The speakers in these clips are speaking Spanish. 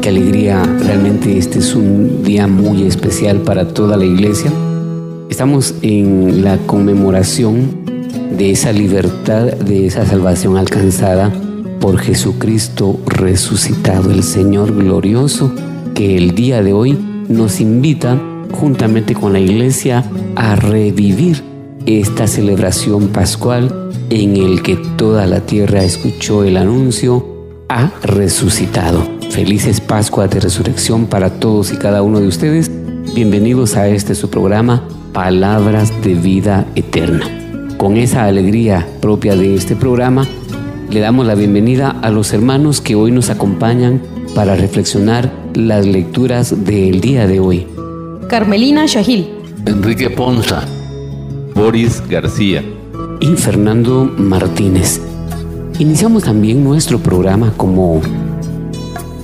Qué alegría. Realmente este es un día muy especial para toda la iglesia. Estamos en la conmemoración de esa libertad, de esa salvación alcanzada por Jesucristo resucitado, el Señor glorioso, que el día de hoy nos invita juntamente con la iglesia a revivir esta celebración pascual en el que toda la tierra escuchó el anuncio, ha resucitado. Felices Pascua de Resurrección para todos y cada uno de ustedes. Bienvenidos a este su programa Palabras de Vida Eterna. Con esa alegría propia de este programa, le damos la bienvenida a los hermanos que hoy nos acompañan para reflexionar las lecturas del día de hoy. Carmelina Shahil. Enrique Ponza. Boris García. Y Fernando Martínez. Iniciamos también nuestro programa como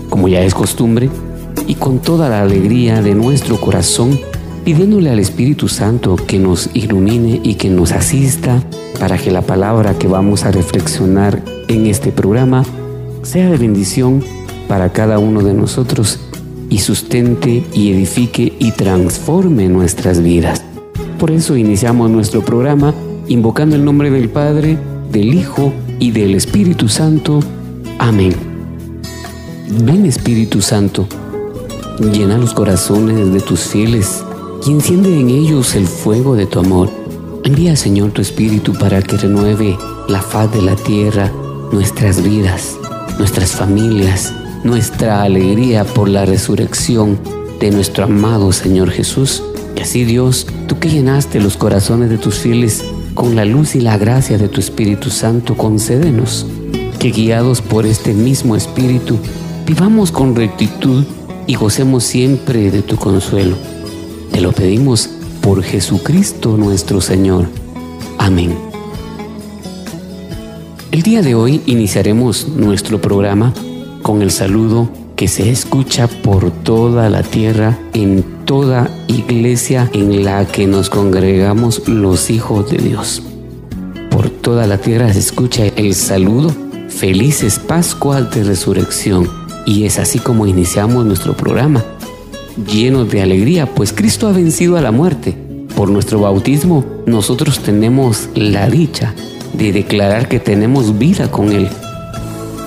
como ya es costumbre, y con toda la alegría de nuestro corazón, pidiéndole al Espíritu Santo que nos ilumine y que nos asista para que la palabra que vamos a reflexionar en este programa sea de bendición para cada uno de nosotros y sustente y edifique y transforme nuestras vidas. Por eso iniciamos nuestro programa invocando el nombre del Padre, del Hijo y del Espíritu Santo. Amén. Ven Espíritu Santo, llena los corazones de tus fieles y enciende en ellos el fuego de tu amor. Envía Señor tu Espíritu para que renueve la faz de la tierra, nuestras vidas, nuestras familias, nuestra alegría por la resurrección de nuestro amado Señor Jesús. Y así Dios, tú que llenaste los corazones de tus fieles con la luz y la gracia de tu Espíritu Santo, concédenos que guiados por este mismo Espíritu, vivamos con rectitud y gocemos siempre de tu consuelo. Te lo pedimos por Jesucristo nuestro Señor. Amén. El día de hoy iniciaremos nuestro programa con el saludo que se escucha por toda la tierra en toda iglesia en la que nos congregamos los hijos de Dios. Por toda la tierra se escucha el saludo Felices Pascuas de Resurrección y es así como iniciamos nuestro programa, llenos de alegría, pues Cristo ha vencido a la muerte. Por nuestro bautismo, nosotros tenemos la dicha de declarar que tenemos vida con Él.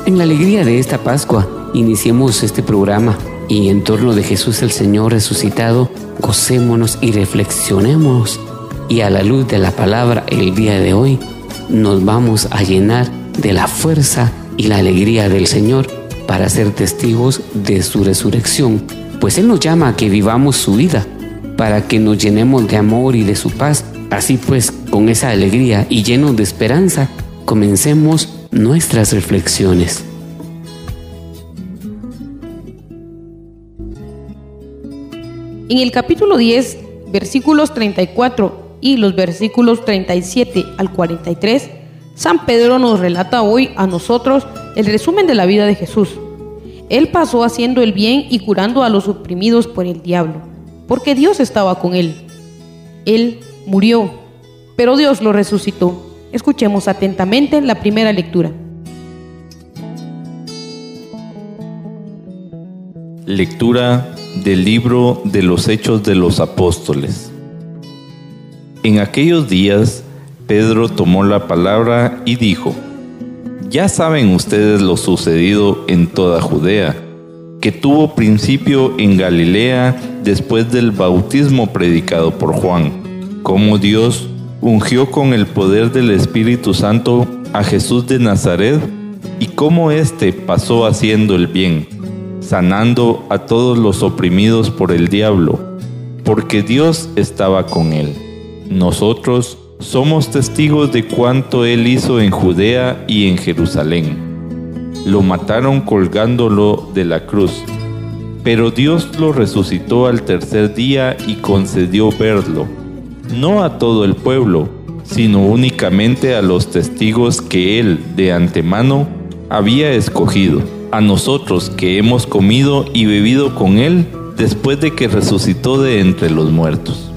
En la alegría de esta Pascua, iniciemos este programa y en torno de Jesús el Señor resucitado, gocémonos y reflexionemos. Y a la luz de la palabra el día de hoy, nos vamos a llenar de la fuerza y la alegría del Señor para ser testigos de su resurrección, pues Él nos llama a que vivamos su vida, para que nos llenemos de amor y de su paz. Así pues, con esa alegría y llenos de esperanza, comencemos nuestras reflexiones. En el capítulo 10, versículos 34 y los versículos 37 al 43, San Pedro nos relata hoy a nosotros el resumen de la vida de Jesús. Él pasó haciendo el bien y curando a los oprimidos por el diablo, porque Dios estaba con él. Él murió, pero Dios lo resucitó. Escuchemos atentamente la primera lectura. Lectura del libro de los Hechos de los Apóstoles. En aquellos días, Pedro tomó la palabra y dijo, Ya saben ustedes lo sucedido en toda Judea, que tuvo principio en Galilea después del bautismo predicado por Juan, como Dios ungió con el poder del Espíritu Santo a Jesús de Nazaret y cómo éste pasó haciendo el bien, sanando a todos los oprimidos por el diablo, porque Dios estaba con él. Nosotros somos testigos de cuanto él hizo en Judea y en Jerusalén. Lo mataron colgándolo de la cruz, pero Dios lo resucitó al tercer día y concedió verlo, no a todo el pueblo, sino únicamente a los testigos que él de antemano había escogido, a nosotros que hemos comido y bebido con él después de que resucitó de entre los muertos.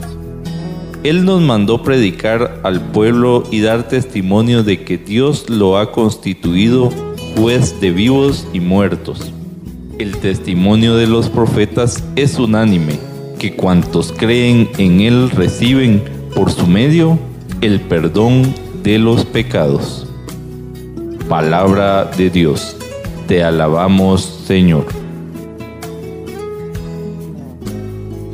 Él nos mandó predicar al pueblo y dar testimonio de que Dios lo ha constituido juez de vivos y muertos. El testimonio de los profetas es unánime, que cuantos creen en Él reciben por su medio el perdón de los pecados. Palabra de Dios, te alabamos Señor.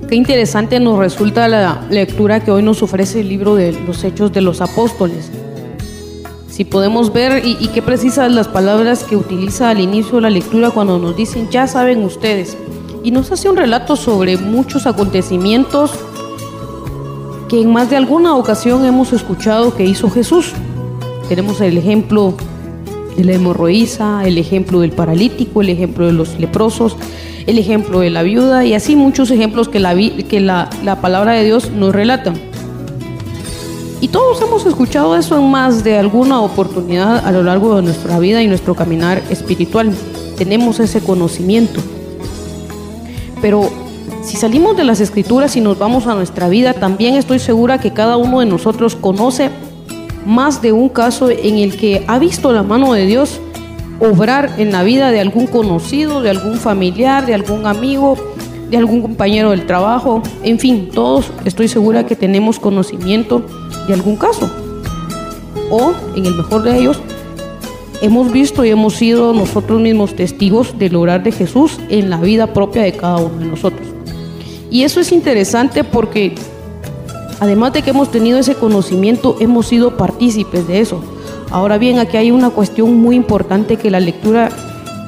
Qué interesante nos resulta la lectura que hoy nos ofrece el libro de los Hechos de los Apóstoles. Si podemos ver y, qué precisas las palabras que utiliza al inicio de la lectura cuando nos dicen, ya saben ustedes. Y nos hace un relato sobre muchos acontecimientos que en más de alguna ocasión hemos escuchado que hizo Jesús. Tenemos el ejemplo de la hemorroísa, el ejemplo del paralítico, el ejemplo de los leprosos, el ejemplo de la viuda y así muchos ejemplos que la, que la, la palabra de Dios nos relata. Y todos hemos escuchado eso en más de alguna oportunidad a lo largo de nuestra vida y nuestro caminar espiritual. Tenemos ese conocimiento. Pero si salimos de las escrituras y nos vamos a nuestra vida, también estoy segura que cada uno de nosotros conoce más de un caso en el que ha visto la mano de Dios obrar en la vida de algún conocido, de algún familiar, de algún amigo, de algún compañero del trabajo, en fin, todos estoy segura que tenemos conocimiento de algún caso. O, en el mejor de ellos, hemos visto y hemos sido nosotros mismos testigos del obrar de Jesús en la vida propia de cada uno de nosotros. Y eso es interesante porque, además de que hemos tenido ese conocimiento, hemos sido partícipes de eso. Ahora bien, aquí hay una cuestión muy importante que la lectura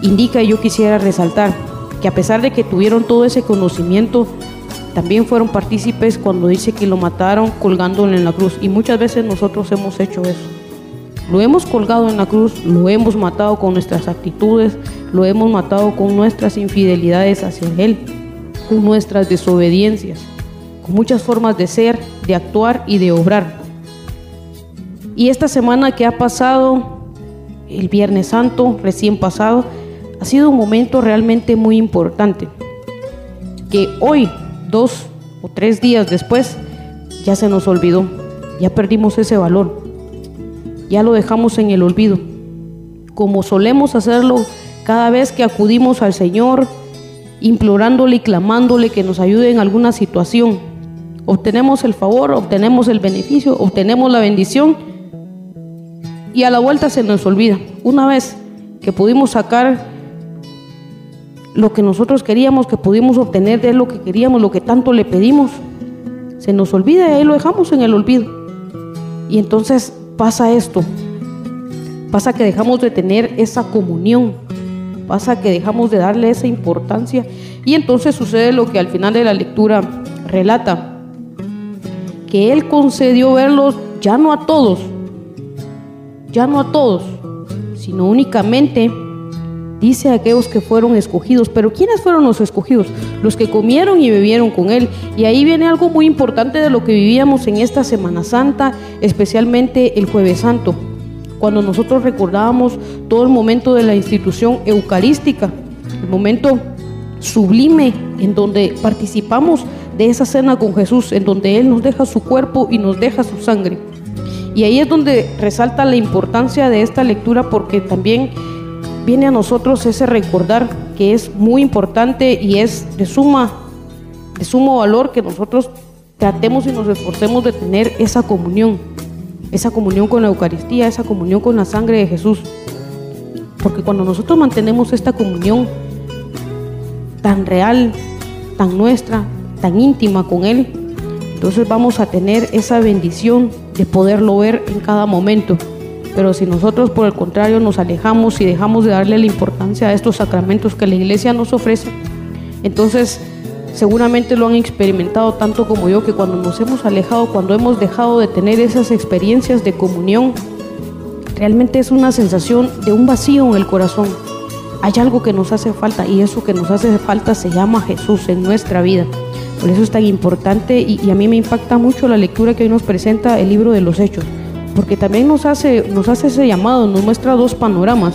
indica y yo quisiera resaltar, que a pesar de que tuvieron todo ese conocimiento, también fueron partícipes cuando dice que lo mataron colgándolo en la cruz. Y muchas veces nosotros hemos hecho eso. Lo hemos colgado en la cruz, lo hemos matado con nuestras actitudes, lo hemos matado con nuestras infidelidades hacia Él, con nuestras desobediencias, muchas formas de ser, de actuar y de obrar. Y esta semana que ha pasado, el Viernes Santo, recién pasado, ha sido un momento realmente muy importante. Que hoy, dos o tres días después, ya se nos olvidó, ya perdimos ese valor, ya lo dejamos en el olvido, como solemos hacerlo cada vez que acudimos al Señor, implorándole y clamándole que nos ayude en alguna situación. Obtenemos el favor, obtenemos el beneficio, obtenemos la bendición. Y a la vuelta se nos olvida. Una vez que pudimos sacar lo que nosotros queríamos, que pudimos obtener de lo que queríamos, lo que tanto le pedimos, se nos olvida y ahí lo dejamos en el olvido. Y entonces pasa esto, pasa que dejamos de tener esa comunión, pasa que dejamos de darle esa importancia. Y entonces sucede lo que al final de la lectura relata, que Él concedió verlos ya no a todos, ya no a todos, sino únicamente dice a aquellos que fueron escogidos. Pero ¿quiénes fueron los escogidos? Los que comieron y bebieron con Él. Y ahí viene algo muy importante de lo que vivíamos en esta Semana Santa, especialmente el jueves santo, cuando nosotros recordábamos todo el momento de la institución eucarística, el momento sublime en donde participamos de esa cena con Jesús, en donde Él nos deja su cuerpo y nos deja su sangre. Y ahí es donde resalta la importancia de esta lectura porque también viene a nosotros ese recordar que es muy importante y es de suma de sumo valor que nosotros tratemos y nos esforcemos de tener esa comunión, esa comunión con la Eucaristía, esa comunión con la sangre de Jesús. Porque cuando nosotros mantenemos esta comunión, tan real, tan nuestra, tan íntima con Él, entonces vamos a tener esa bendición de poderlo ver en cada momento. Pero si nosotros por el contrario nos alejamos y dejamos de darle la importancia a estos sacramentos que la iglesia nos ofrece, entonces seguramente lo han experimentado tanto como yo que cuando nos hemos alejado, cuando hemos dejado de tener esas experiencias de comunión, realmente es una sensación de un vacío en el corazón. Hay algo que nos hace falta y eso que nos hace falta se llama Jesús en nuestra vida. Por eso es tan importante y, a mí me impacta mucho la lectura que hoy nos presenta el libro de los Hechos porque también nos hace, nos hace ese llamado, nos muestra dos panoramas.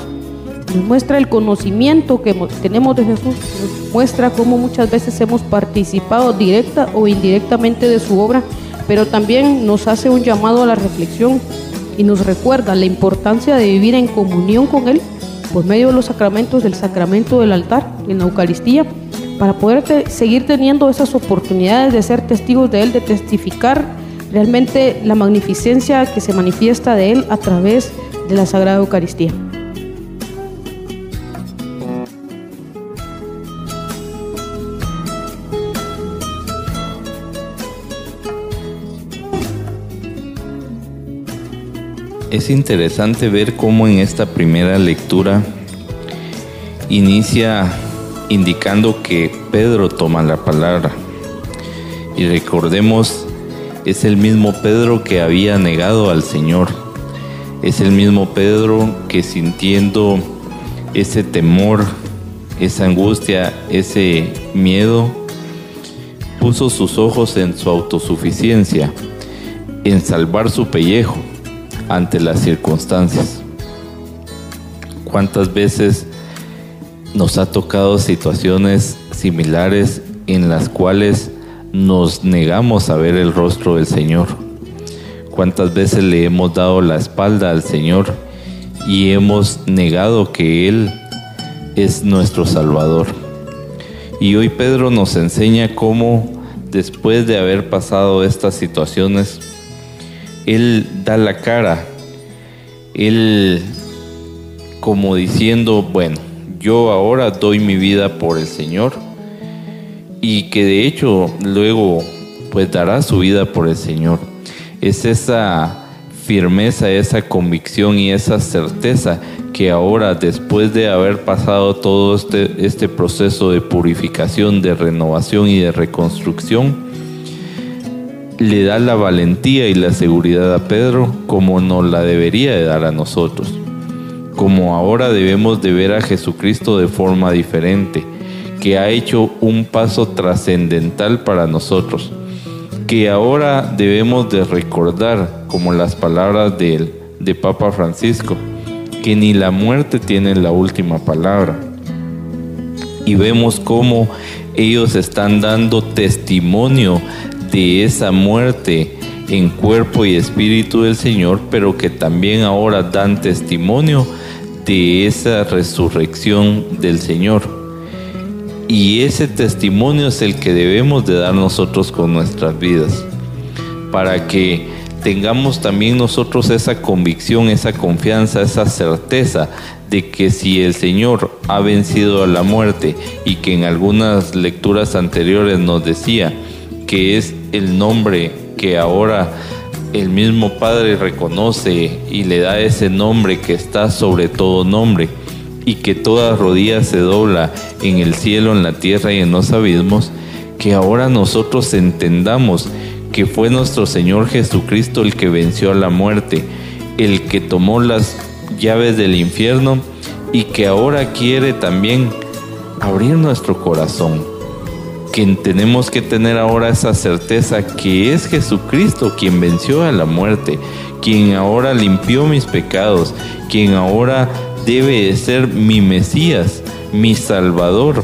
Nos muestra el conocimiento que tenemos de Jesús, nos muestra cómo muchas veces hemos participado directa o indirectamente de su obra, pero también nos hace un llamado a la reflexión y nos recuerda la importancia de vivir en comunión con Él por medio de los sacramentos, del sacramento del altar, en la Eucaristía, para poder seguir teniendo esas oportunidades de ser testigos de Él, de testificar realmente la magnificencia que se manifiesta de Él a través de la Sagrada Eucaristía. Es interesante ver cómo en esta primera lectura inicia indicando que Pedro toma la palabra. Y recordemos es el mismo Pedro que había negado al Señor. Es el mismo Pedro que sintiendo ese temor, esa angustia, ese miedo, puso sus ojos en su autosuficiencia, en salvar su pellejo ante las circunstancias. ¿Cuántas veces nos ha tocado situaciones similares en las cuales nos negamos a ver el rostro del Señor. ¿Cuántas veces le hemos dado la espalda al Señor y hemos negado que Él es nuestro Salvador? Y hoy Pedro nos enseña cómo después de haber pasado estas situaciones, Él da la cara, Él como diciendo, bueno, yo ahora doy mi vida por el Señor y que de hecho luego pues dará su vida por el Señor. Es esa firmeza, esa convicción y esa certeza que ahora después de haber pasado todo este, este proceso de purificación, de renovación y de reconstrucción, le da la valentía y la seguridad a Pedro como nos la debería de dar a nosotros. Como ahora debemos de ver a Jesucristo de forma diferente que ha hecho un paso trascendental para nosotros, que ahora debemos de recordar, como las palabras de, de Papa Francisco, que ni la muerte tiene la última palabra. Y vemos cómo ellos están dando testimonio de esa muerte en cuerpo y espíritu del Señor, pero que también ahora dan testimonio de esa resurrección del Señor. Y ese testimonio es el que debemos de dar nosotros con nuestras vidas, para que tengamos también nosotros esa convicción, esa confianza, esa certeza de que si el Señor ha vencido a la muerte y que en algunas lecturas anteriores nos decía que es el nombre que ahora el mismo Padre reconoce y le da ese nombre que está sobre todo nombre, y que toda rodilla se dobla en el cielo, en la tierra y en los abismos, que ahora nosotros entendamos que fue nuestro Señor Jesucristo el que venció a la muerte, el que tomó las llaves del infierno y que ahora quiere también abrir nuestro corazón. Que tenemos que tener ahora esa certeza que es Jesucristo quien venció a la muerte, quien ahora limpió mis pecados, quien ahora debe ser mi Mesías, mi Salvador.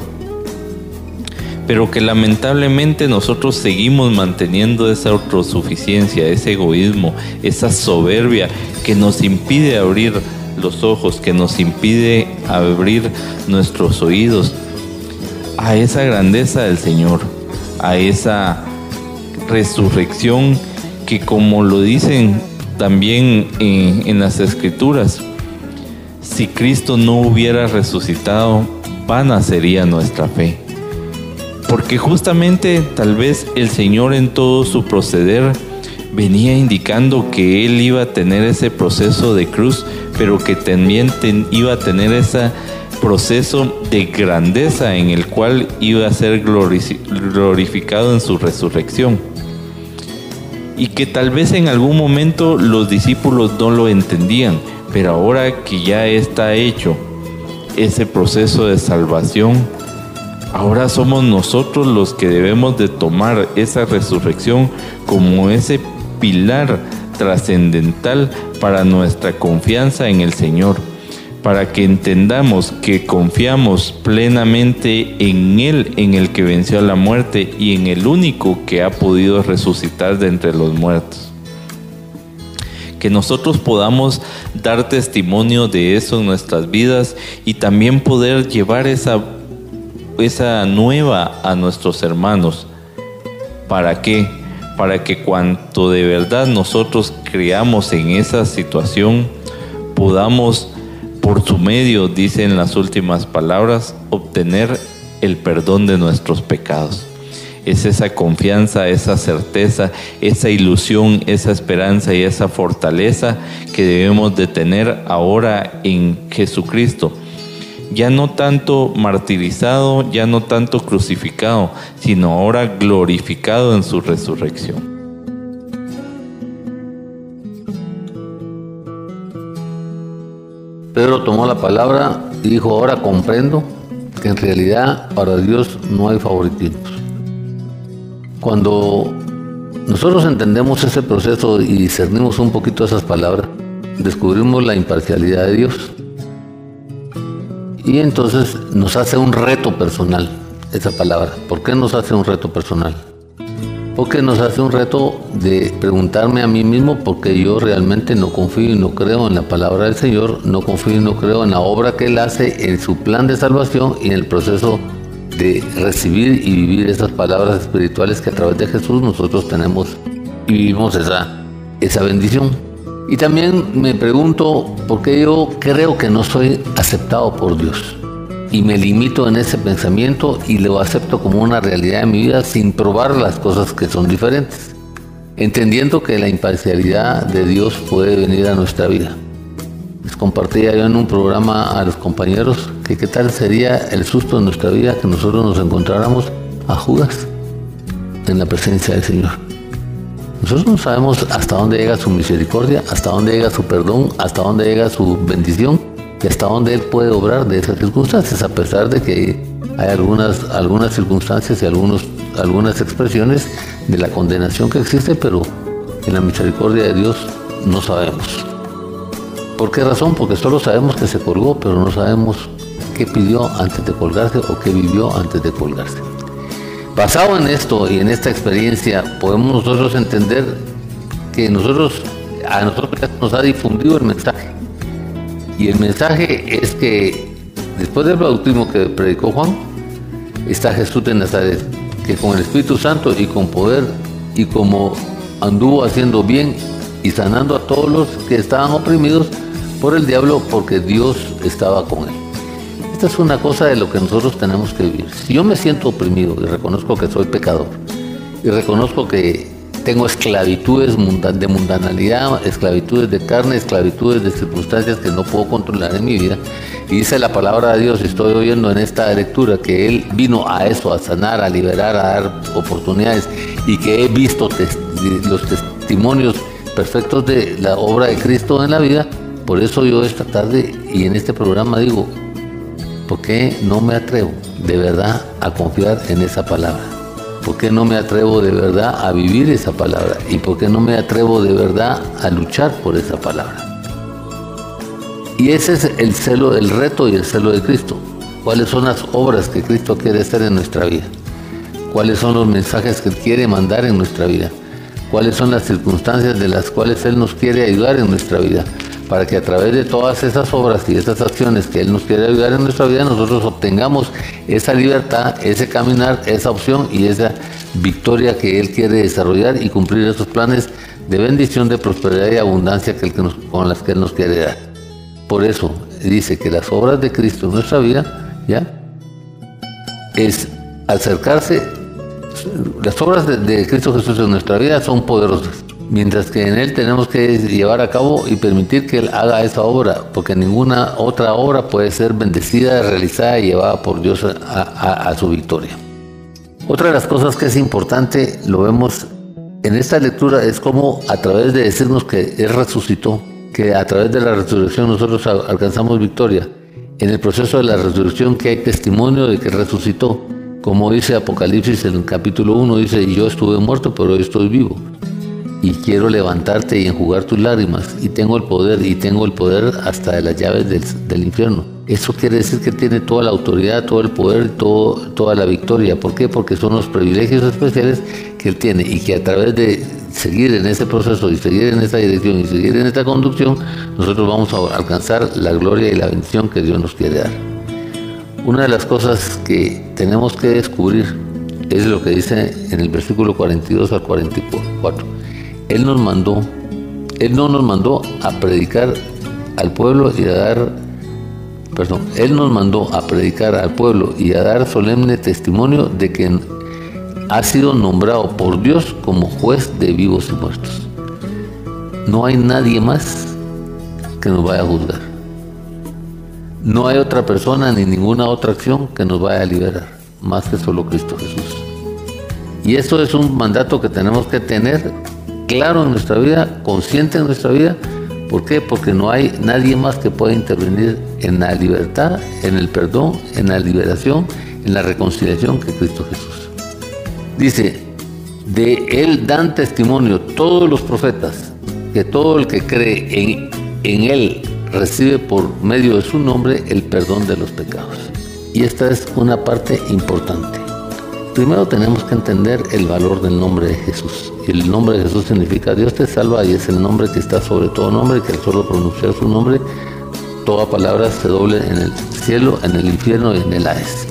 Pero que lamentablemente nosotros seguimos manteniendo esa autosuficiencia, ese egoísmo, esa soberbia que nos impide abrir los ojos, que nos impide abrir nuestros oídos a esa grandeza del Señor, a esa resurrección que como lo dicen también en, en las escrituras, si Cristo no hubiera resucitado, vana sería nuestra fe. porque justamente tal vez el Señor en todo su proceder venía indicando que Él iba a tener ese proceso de cruz, pero que también iba a tener ese proceso de grandeza en el cual iba a ser glorificado en su resurrección. Y que tal vez en algún momento los discípulos no lo entendían, pero ahora que ya está hecho ese proceso de salvación, ahora somos nosotros los que debemos de tomar esa resurrección como ese pilar trascendental para nuestra confianza en el Señor, para que entendamos que confiamos plenamente en Él, en el que venció la muerte y en el único que ha podido resucitar de entre los muertos. Que nosotros podamos dar testimonio de eso en nuestras vidas y también poder llevar esa, esa nueva a nuestros hermanos. ¿Para qué? para que cuanto de verdad nosotros creamos en esa situación, podamos por su medio, dicen las últimas palabras, obtener el perdón de nuestros pecados. Es esa confianza, esa certeza, esa ilusión, esa esperanza y esa fortaleza que debemos de tener ahora en Jesucristo ya no tanto martirizado, ya no tanto crucificado, sino ahora glorificado en su resurrección. Pedro tomó la palabra y dijo, ahora comprendo que en realidad para Dios no hay favoritismos. Cuando nosotros entendemos ese proceso y discernimos un poquito esas palabras, descubrimos la imparcialidad de Dios y entonces nos hace un reto personal, esa palabra. ¿Por qué nos hace un reto personal? Porque nos hace un reto de preguntarme a mí mismo porque yo realmente no confío y no creo en la palabra del Señor, no confío y no creo en la obra que Él hace, en su plan de salvación y en el proceso de recibir y vivir esas palabras espirituales que a través de Jesús nosotros tenemos y vivimos esa, esa bendición. Y también me pregunto por qué yo creo que no soy aceptado por Dios. Y me limito en ese pensamiento y lo acepto como una realidad de mi vida sin probar las cosas que son diferentes. Entendiendo que la imparcialidad de Dios puede venir a nuestra vida. Les compartía yo en un programa a los compañeros que qué tal sería el susto en nuestra vida que nosotros nos encontráramos a Judas en la presencia del Señor. Nosotros no sabemos hasta dónde llega su misericordia, hasta dónde llega su perdón, hasta dónde llega su bendición y hasta dónde Él puede obrar de esas circunstancias, a pesar de que hay algunas, algunas circunstancias y algunos, algunas expresiones de la condenación que existe, pero en la misericordia de Dios no sabemos. ¿Por qué razón? Porque solo sabemos que se colgó, pero no sabemos qué pidió antes de colgarse o qué vivió antes de colgarse. Basado en esto y en esta experiencia, podemos nosotros entender que nosotros, a nosotros nos ha difundido el mensaje. Y el mensaje es que después del bautismo que predicó Juan, está Jesús de Nazaret, que con el Espíritu Santo y con poder y como anduvo haciendo bien y sanando a todos los que estaban oprimidos por el diablo porque Dios estaba con él. Esta es una cosa de lo que nosotros tenemos que vivir. Si yo me siento oprimido y reconozco que soy pecador y reconozco que tengo esclavitudes de mundanalidad, esclavitudes de carne, esclavitudes de circunstancias que no puedo controlar en mi vida. Y dice la palabra de Dios, estoy oyendo en esta lectura que Él vino a eso, a sanar, a liberar, a dar oportunidades y que he visto los testimonios perfectos de la obra de Cristo en la vida. Por eso yo esta tarde y en este programa digo, ¿Por qué no me atrevo de verdad a confiar en esa palabra? ¿Por qué no me atrevo de verdad a vivir esa palabra? ¿Y por qué no me atrevo de verdad a luchar por esa palabra? Y ese es el celo, el reto y el celo de Cristo. ¿Cuáles son las obras que Cristo quiere hacer en nuestra vida? ¿Cuáles son los mensajes que quiere mandar en nuestra vida? ¿Cuáles son las circunstancias de las cuales Él nos quiere ayudar en nuestra vida? Para que a través de todas esas obras y esas acciones que Él nos quiere ayudar en nuestra vida, nosotros obtengamos esa libertad, ese caminar, esa opción y esa victoria que Él quiere desarrollar y cumplir esos planes de bendición, de prosperidad y abundancia que con las que Él nos quiere dar. Por eso dice que las obras de Cristo en nuestra vida, ¿ya? Es acercarse, las obras de, Cristo Jesús en nuestra vida son poderosas, mientras que en Él tenemos que llevar a cabo y permitir que Él haga esa obra, porque ninguna otra obra puede ser bendecida, realizada y llevada por Dios a su victoria. Otra de las cosas que es importante, lo vemos en esta lectura, es como a través de decirnos que Él resucitó, que a través de la resurrección nosotros alcanzamos victoria. En el proceso de la resurrección que hay testimonio de que resucitó. Como dice Apocalipsis en el capítulo 1, dice, yo estuve muerto, pero hoy estoy vivo. Y quiero levantarte y enjugar tus lágrimas. Y tengo el poder, y tengo el poder hasta de las llaves del, infierno. Eso quiere decir que tiene toda la autoridad, todo el poder, todo, toda la victoria. ¿Por qué? Porque son los privilegios especiales que él tiene y que a través de seguir en ese proceso y seguir en esa dirección y seguir en esta conducción, nosotros vamos a alcanzar la gloria y la bendición que Dios nos quiere dar. Una de las cosas que tenemos que descubrir es lo que dice en el versículo 42 al 44. Él nos mandó, Él no nos mandó a predicar al pueblo y a dar, perdón, Él nos mandó a predicar al pueblo y a dar solemne testimonio de que ha sido nombrado por Dios como juez de vivos y muertos. No hay nadie más que nos vaya a juzgar. No hay otra persona ni ninguna otra acción que nos vaya a liberar, más que solo Cristo Jesús. Y esto es un mandato que tenemos que tener claro en nuestra vida, consciente en nuestra vida. ¿Por qué? Porque no hay nadie más que pueda intervenir en la libertad, en el perdón, en la liberación, en la reconciliación que Cristo Jesús. Dice, de él dan testimonio todos los profetas, que todo el que cree en, en él recibe por medio de su nombre el perdón de los pecados. Y esta es una parte importante. Primero tenemos que entender el valor del nombre de Jesús. El nombre de Jesús significa Dios te salva y es el nombre que está sobre todo nombre, que al solo pronunciar su nombre, toda palabra se doble en el cielo, en el infierno y en el Hades.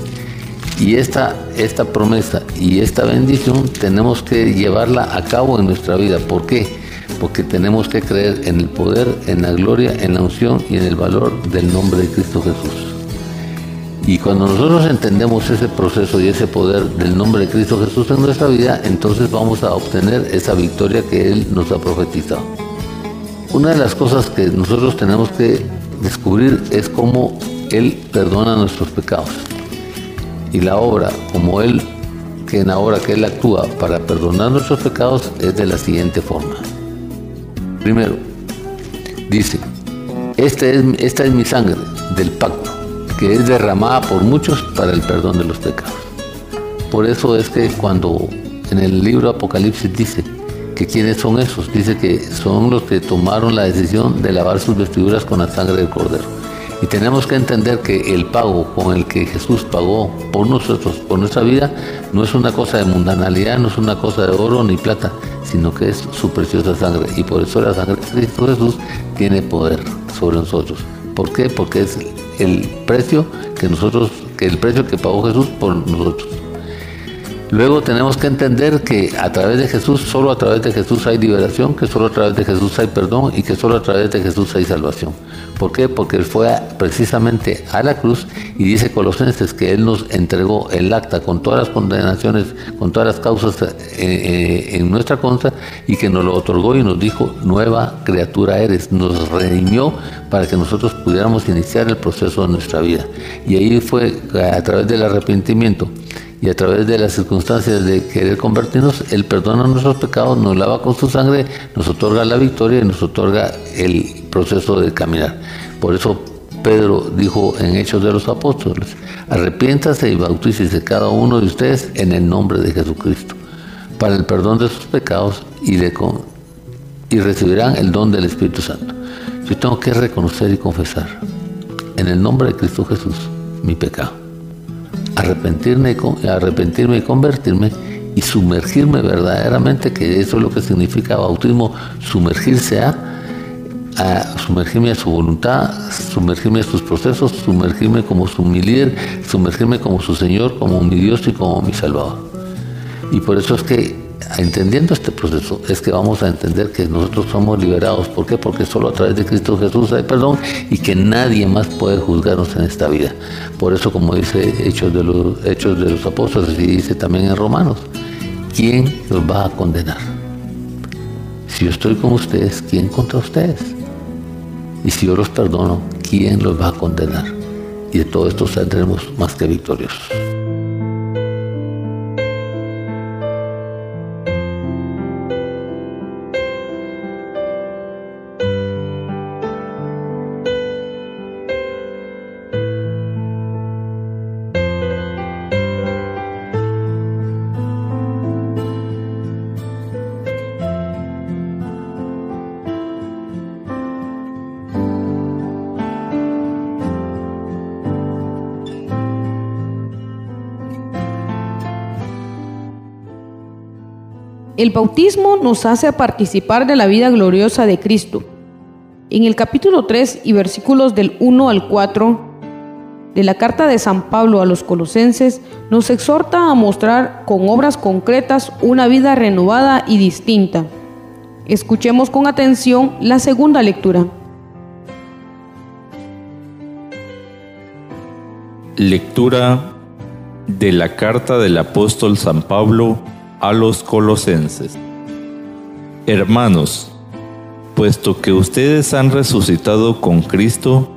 Y esta, esta promesa y esta bendición tenemos que llevarla a cabo en nuestra vida. ¿Por qué? Porque tenemos que creer en el poder, en la gloria, en la unción y en el valor del nombre de Cristo Jesús. Y cuando nosotros entendemos ese proceso y ese poder del nombre de Cristo Jesús en nuestra vida, entonces vamos a obtener esa victoria que Él nos ha profetizado. Una de las cosas que nosotros tenemos que descubrir es cómo Él perdona nuestros pecados y la obra como Él, que en la obra que Él actúa para perdonar nuestros pecados es de la siguiente forma. Primero, dice, este es, esta es mi sangre del pacto, que es derramada por muchos para el perdón de los pecados. Por eso es que cuando en el libro Apocalipsis dice que quiénes son esos, dice que son los que tomaron la decisión de lavar sus vestiduras con la sangre del cordero. Y tenemos que entender que el pago con el que Jesús pagó por nosotros, por nuestra vida, no es una cosa de mundanalidad, no es una cosa de oro ni plata, sino que es su preciosa sangre. Y por eso la sangre de Cristo Jesús tiene poder sobre nosotros. ¿Por qué? Porque es el precio que nosotros, que el precio que pagó Jesús por nosotros. Luego tenemos que entender que a través de Jesús, solo a través de Jesús hay liberación, que solo a través de Jesús hay perdón y que solo a través de Jesús hay salvación. ¿Por qué? Porque Él fue precisamente a la cruz y dice Colosenses que Él nos entregó el acta con todas las condenaciones, con todas las causas eh, eh, en nuestra contra y que nos lo otorgó y nos dijo, nueva criatura eres, nos redimió para que nosotros pudiéramos iniciar el proceso de nuestra vida. Y ahí fue a través del arrepentimiento y a través de las circunstancias de querer convertirnos, Él perdona nuestros pecados, nos lava con su sangre, nos otorga la victoria y nos otorga el proceso de caminar. Por eso Pedro dijo en Hechos de los Apóstoles, arrepiéntase y bautícese cada uno de ustedes en el nombre de Jesucristo, para el perdón de sus pecados y, y recibirán el don del Espíritu Santo. Yo tengo que reconocer y confesar en el nombre de Cristo Jesús mi pecado. Arrepentirme, arrepentirme y convertirme y sumergirme verdaderamente, que eso es lo que significa bautismo, sumergirse a a sumergirme a su voluntad, sumergirme a sus procesos, sumergirme como su mi líder, sumergirme como su Señor, como mi Dios y como mi Salvador. Y por eso es que entendiendo este proceso es que vamos a entender que nosotros somos liberados. ¿Por qué? Porque solo a través de Cristo Jesús hay perdón y que nadie más puede juzgarnos en esta vida. Por eso, como dice Hechos de los, Hechos de los Apóstoles y dice también en Romanos, ¿quién los va a condenar? Si yo estoy con ustedes, ¿quién contra ustedes? Y si yo los perdono, ¿quién los va a condenar? Y de todo esto saldremos más que victoriosos. El bautismo nos hace participar de la vida gloriosa de Cristo. En el capítulo 3 y versículos del 1 al 4 de la carta de San Pablo a los colosenses nos exhorta a mostrar con obras concretas una vida renovada y distinta. Escuchemos con atención la segunda lectura. Lectura de la carta del apóstol San Pablo a los colosenses. Hermanos, puesto que ustedes han resucitado con Cristo,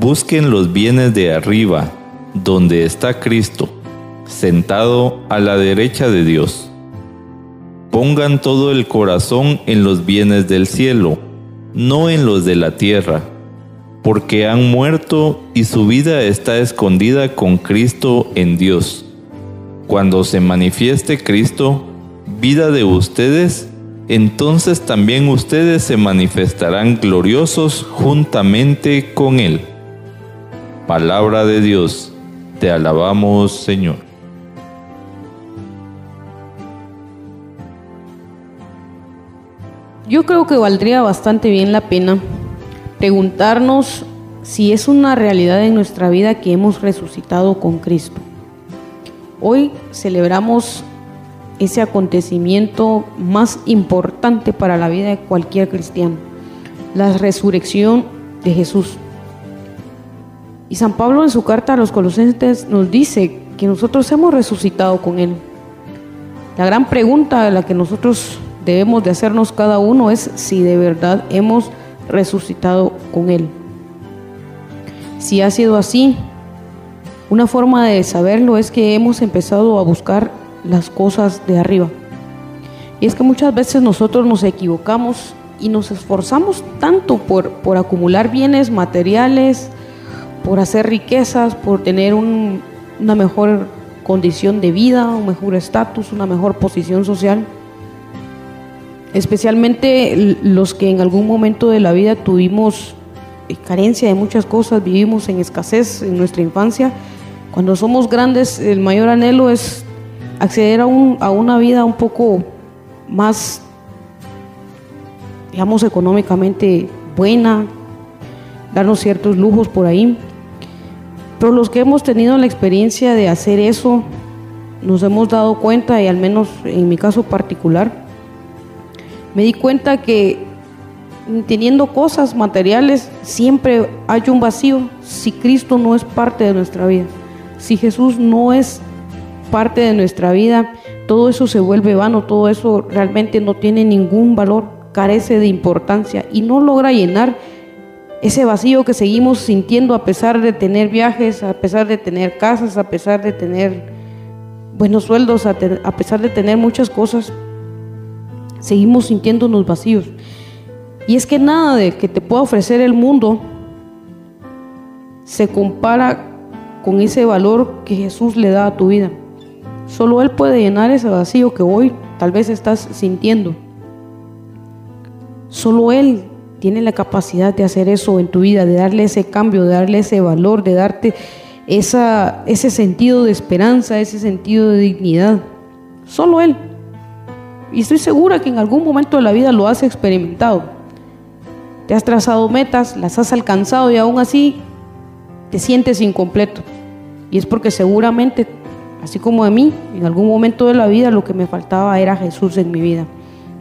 busquen los bienes de arriba, donde está Cristo, sentado a la derecha de Dios. Pongan todo el corazón en los bienes del cielo, no en los de la tierra, porque han muerto y su vida está escondida con Cristo en Dios. Cuando se manifieste Cristo, vida de ustedes, entonces también ustedes se manifestarán gloriosos juntamente con Él. Palabra de Dios, te alabamos Señor. Yo creo que valdría bastante bien la pena preguntarnos si es una realidad en nuestra vida que hemos resucitado con Cristo. Hoy celebramos ese acontecimiento más importante para la vida de cualquier cristiano, la resurrección de Jesús. Y San Pablo en su carta a los colosenses nos dice que nosotros hemos resucitado con Él. La gran pregunta a la que nosotros debemos de hacernos cada uno es si de verdad hemos resucitado con Él. Si ha sido así, una forma de saberlo es que hemos empezado a buscar las cosas de arriba. Y es que muchas veces nosotros nos equivocamos y nos esforzamos tanto por, por acumular bienes materiales, por hacer riquezas, por tener una mejor condición de vida, un mejor estatus, una mejor posición social. Especialmente los que en algún momento de la vida tuvimos eh, carencia de muchas cosas, vivimos en escasez en nuestra infancia cuando somos grandes, el mayor anhelo es acceder a, una vida un poco más, digamos, económicamente buena, darnos ciertos lujos por ahí. Pero los que hemos tenido la experiencia de hacer eso, nos hemos dado cuenta, y al menos en mi caso particular, me di cuenta que teniendo cosas materiales siempre hay un vacío si Cristo no es parte de nuestra vida. Si Jesús no es parte de nuestra vida, todo eso se vuelve vano, todo eso realmente no tiene ningún valor, carece de importancia y no logra llenar ese vacío que seguimos sintiendo a pesar de tener viajes, a pesar de tener casas, a pesar de tener buenos sueldos, a, pesar de tener muchas cosas, seguimos sintiéndonos vacíos. Y es que nada de que te pueda ofrecer el mundo se compara con ese valor que Jesús le da a tu vida. Solo Él puede llenar ese vacío que hoy tal vez estás sintiendo. Solo Él tiene la capacidad de hacer eso en tu vida, de darle ese cambio, de darle ese valor, de darte esa, ese sentido de esperanza, ese sentido de dignidad. Solo Él. Y estoy segura que en algún momento de la vida lo has experimentado. Te has trazado metas, las has alcanzado y aún así te sientes incompleto. Y es porque seguramente Así como a mí, en algún momento de la vida lo que me faltaba era Jesús en mi vida.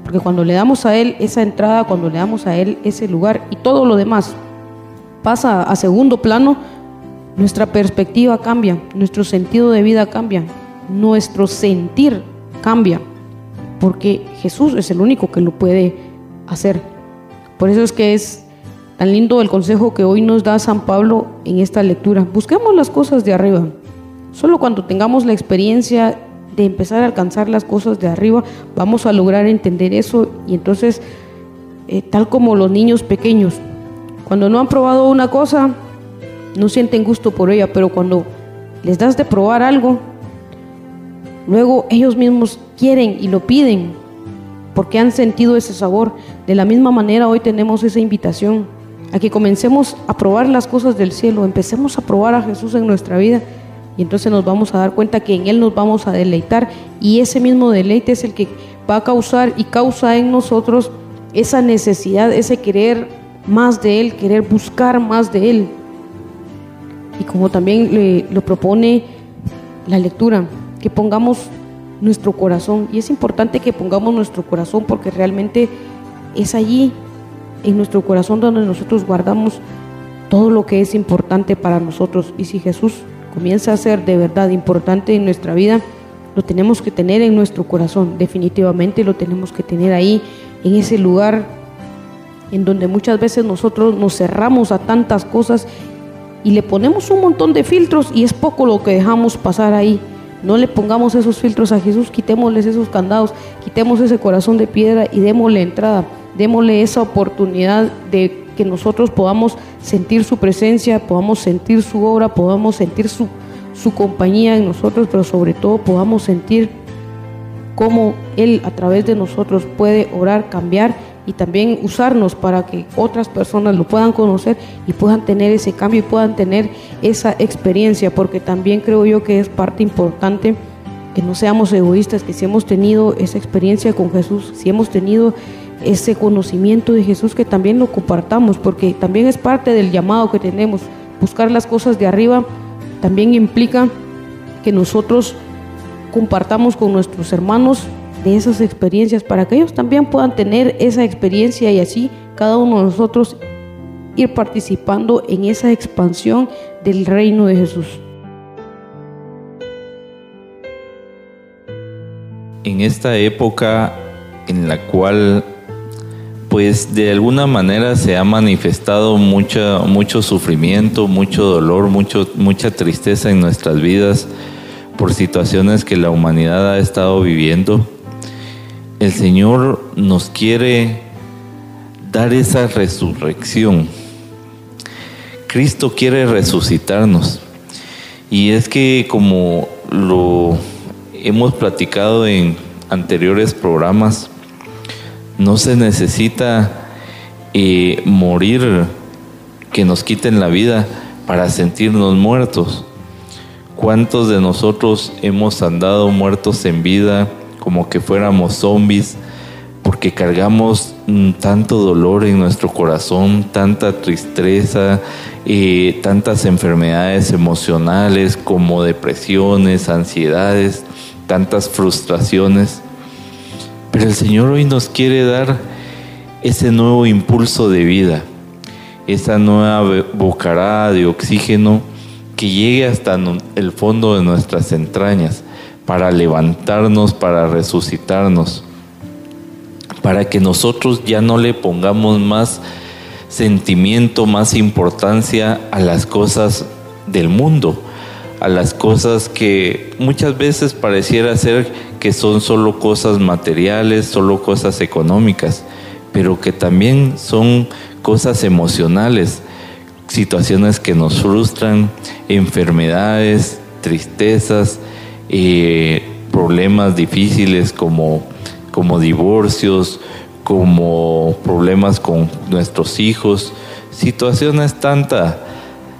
Porque cuando le damos a Él esa entrada, cuando le damos a Él ese lugar y todo lo demás pasa a segundo plano, nuestra perspectiva cambia, nuestro sentido de vida cambia, nuestro sentir cambia, porque Jesús es el único que lo puede hacer. Por eso es que es tan lindo el consejo que hoy nos da San Pablo en esta lectura. Busquemos las cosas de arriba. Solo cuando tengamos la experiencia de empezar a alcanzar las cosas de arriba, vamos a lograr entender eso y entonces, eh, tal como los niños pequeños, cuando no han probado una cosa, no sienten gusto por ella, pero cuando les das de probar algo, luego ellos mismos quieren y lo piden porque han sentido ese sabor. De la misma manera hoy tenemos esa invitación a que comencemos a probar las cosas del cielo, empecemos a probar a Jesús en nuestra vida y entonces nos vamos a dar cuenta que en Él nos vamos a deleitar y ese mismo deleite es el que va a causar y causa en nosotros esa necesidad, ese querer más de Él, querer buscar más de Él. Y como también lo propone la lectura, que pongamos nuestro corazón. Y es importante que pongamos nuestro corazón porque realmente es allí, en nuestro corazón, donde nosotros guardamos todo lo que es importante para nosotros. Y si Jesús comienza a ser de verdad importante en nuestra vida, lo tenemos que tener en nuestro corazón, definitivamente lo tenemos que tener ahí, en ese lugar en donde muchas veces nosotros nos cerramos a tantas cosas y le ponemos un montón de filtros y es poco lo que dejamos pasar ahí. No le pongamos esos filtros a Jesús, quitémosles esos candados, quitemos ese corazón de piedra y démosle entrada, démosle esa oportunidad de que nosotros podamos sentir su presencia, podamos sentir su obra, podamos sentir su, su compañía en nosotros, pero sobre todo podamos sentir cómo Él a través de nosotros puede orar, cambiar y también usarnos para que otras personas lo puedan conocer y puedan tener ese cambio y puedan tener esa experiencia, porque también creo yo que es parte importante que no seamos egoístas, que si hemos tenido esa experiencia con Jesús, si hemos tenido ese conocimiento de Jesús, que también lo compartamos, porque también es parte del llamado que tenemos. Buscar las cosas de arriba también implica que nosotros compartamos con nuestros hermanos de esas experiencias para que ellos también puedan tener esa experiencia y así cada uno de nosotros ir participando en esa expansión del reino de Jesús. En esta época en la cual pues de alguna manera se ha manifestado mucho, mucho sufrimiento, mucho dolor, mucho, mucha tristeza en nuestras vidas por situaciones que la humanidad ha estado viviendo el Señor nos quiere dar esa resurrección. Cristo quiere resucitarnos. Y es que como lo hemos platicado en anteriores programas, no se necesita eh, morir, que nos quiten la vida para sentirnos muertos. ¿Cuántos de nosotros hemos andado muertos en vida? como que fuéramos zombies, porque cargamos mm, tanto dolor en nuestro corazón, tanta tristeza, eh, tantas enfermedades emocionales como depresiones, ansiedades, tantas frustraciones. Pero el Señor hoy nos quiere dar ese nuevo impulso de vida, esa nueva bocarada de oxígeno que llegue hasta el fondo de nuestras entrañas para levantarnos, para resucitarnos, para que nosotros ya no le pongamos más sentimiento, más importancia a las cosas del mundo, a las cosas que muchas veces pareciera ser que son solo cosas materiales, solo cosas económicas, pero que también son cosas emocionales, situaciones que nos frustran, enfermedades, tristezas, eh, problemas difíciles como, como divorcios, como problemas con nuestros hijos, situaciones tanta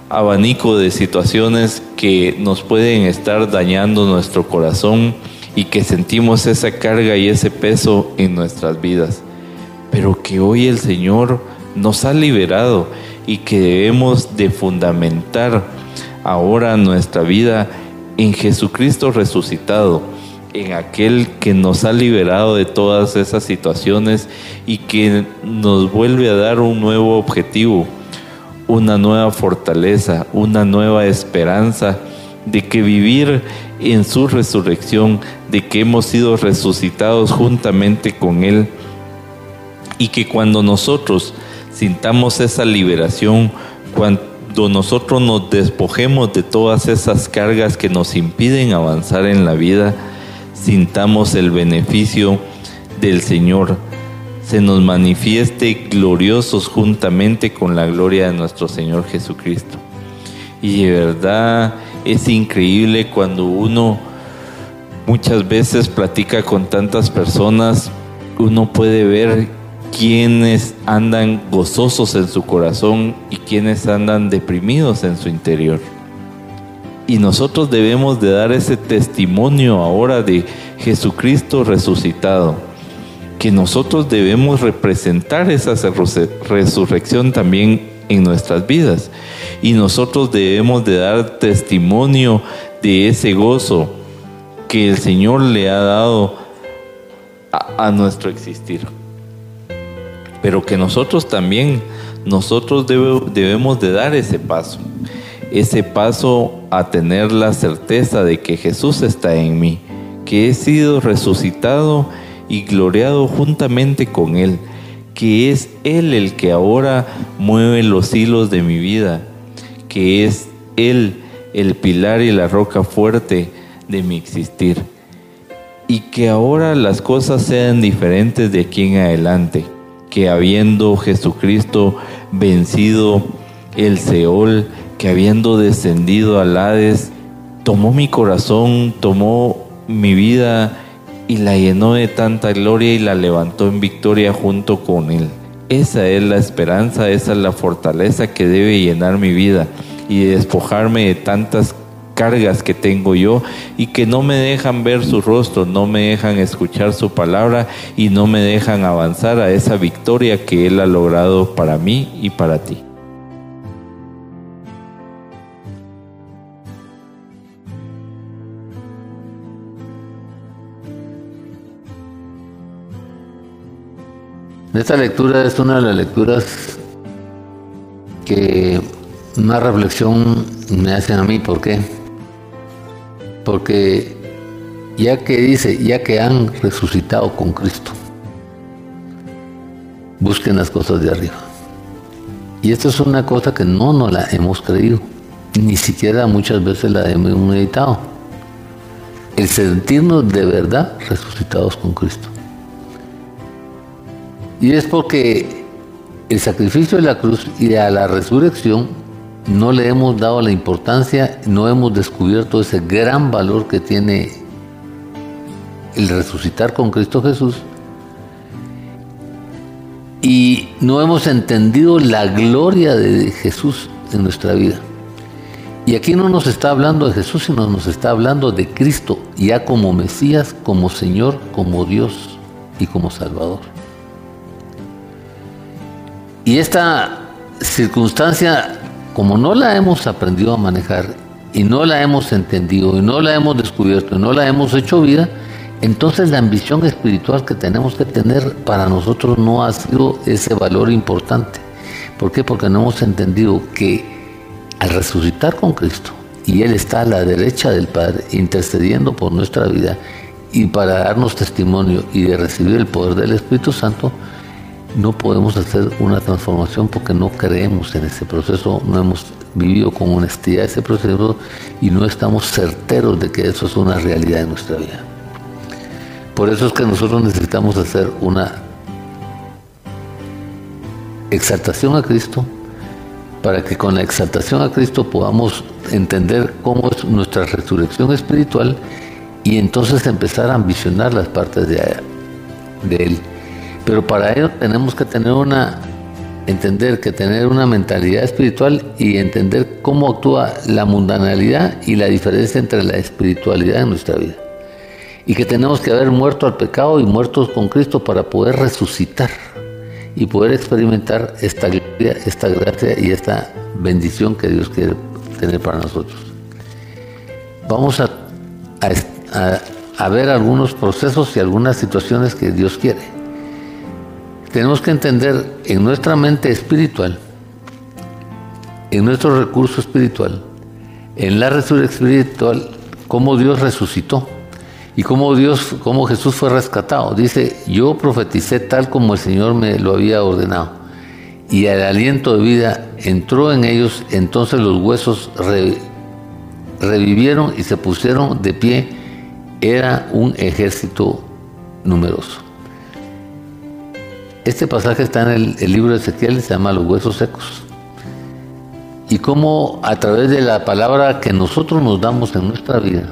abanico de situaciones que nos pueden estar dañando nuestro corazón y que sentimos esa carga y ese peso en nuestras vidas. Pero que hoy el Señor nos ha liberado y que debemos de fundamentar ahora nuestra vida en Jesucristo resucitado, en aquel que nos ha liberado de todas esas situaciones y que nos vuelve a dar un nuevo objetivo, una nueva fortaleza, una nueva esperanza de que vivir en su resurrección, de que hemos sido resucitados juntamente con Él. Y que cuando nosotros sintamos esa liberación, cuando nosotros nos despojemos de todas esas cargas que nos impiden avanzar en la vida, sintamos el beneficio del Señor, se nos manifieste gloriosos juntamente con la gloria de nuestro Señor Jesucristo. Y de verdad es increíble cuando uno muchas veces platica con tantas personas, uno puede ver quienes andan gozosos en su corazón y quienes andan deprimidos en su interior. Y nosotros debemos de dar ese testimonio ahora de Jesucristo resucitado, que nosotros debemos representar esa resurrección también en nuestras vidas. Y nosotros debemos de dar testimonio de ese gozo que el Señor le ha dado a, a nuestro existir pero que nosotros también, nosotros debemos de dar ese paso, ese paso a tener la certeza de que Jesús está en mí, que he sido resucitado y gloriado juntamente con Él, que es Él el que ahora mueve los hilos de mi vida, que es Él el pilar y la roca fuerte de mi existir, y que ahora las cosas sean diferentes de aquí en adelante que habiendo Jesucristo vencido el Seol, que habiendo descendido al Hades, tomó mi corazón, tomó mi vida y la llenó de tanta gloria y la levantó en victoria junto con Él. Esa es la esperanza, esa es la fortaleza que debe llenar mi vida y despojarme de tantas cargas que tengo yo y que no me dejan ver su rostro, no me dejan escuchar su palabra y no me dejan avanzar a esa victoria que Él ha logrado para mí y para ti. Esta lectura es una de las lecturas que más reflexión me hacen a mí. ¿Por qué? Porque ya que dice, ya que han resucitado con Cristo, busquen las cosas de arriba. Y esto es una cosa que no nos la hemos creído, ni siquiera muchas veces la hemos meditado. El sentirnos de verdad resucitados con Cristo. Y es porque el sacrificio de la cruz y a la resurrección no le hemos dado la importancia, no hemos descubierto ese gran valor que tiene el resucitar con Cristo Jesús y no hemos entendido la gloria de Jesús en nuestra vida. Y aquí no nos está hablando de Jesús, sino nos está hablando de Cristo, ya como Mesías, como Señor, como Dios y como Salvador. Y esta circunstancia como no la hemos aprendido a manejar y no la hemos entendido y no la hemos descubierto y no la hemos hecho vida, entonces la ambición espiritual que tenemos que tener para nosotros no ha sido ese valor importante. ¿Por qué? Porque no hemos entendido que al resucitar con Cristo y Él está a la derecha del Padre intercediendo por nuestra vida y para darnos testimonio y de recibir el poder del Espíritu Santo, no podemos hacer una transformación porque no creemos en ese proceso, no hemos vivido con honestidad ese proceso y no estamos certeros de que eso es una realidad en nuestra vida. Por eso es que nosotros necesitamos hacer una exaltación a Cristo para que con la exaltación a Cristo podamos entender cómo es nuestra resurrección espiritual y entonces empezar a ambicionar las partes de, de Él pero para ello tenemos que tener una, entender que tener una mentalidad espiritual y entender cómo actúa la mundanalidad y la diferencia entre la espiritualidad en nuestra vida. Y que tenemos que haber muerto al pecado y muertos con Cristo para poder resucitar y poder experimentar esta esta gracia y esta bendición que Dios quiere tener para nosotros. vamos a, a, ver algunos procesos y algunas situaciones que Dios quiere. Tenemos que entender en nuestra mente espiritual, en nuestro recurso espiritual, en la resurrección espiritual, cómo Dios resucitó y cómo Dios, cómo Jesús fue rescatado. Dice, yo profeticé tal como el Señor me lo había ordenado. Y el aliento de vida entró en ellos, entonces los huesos revivieron y se pusieron de pie. Era un ejército numeroso. Este pasaje está en el, libro de Ezequiel, se llama Los huesos secos. Y cómo a través de la palabra que nosotros nos damos en nuestra vida,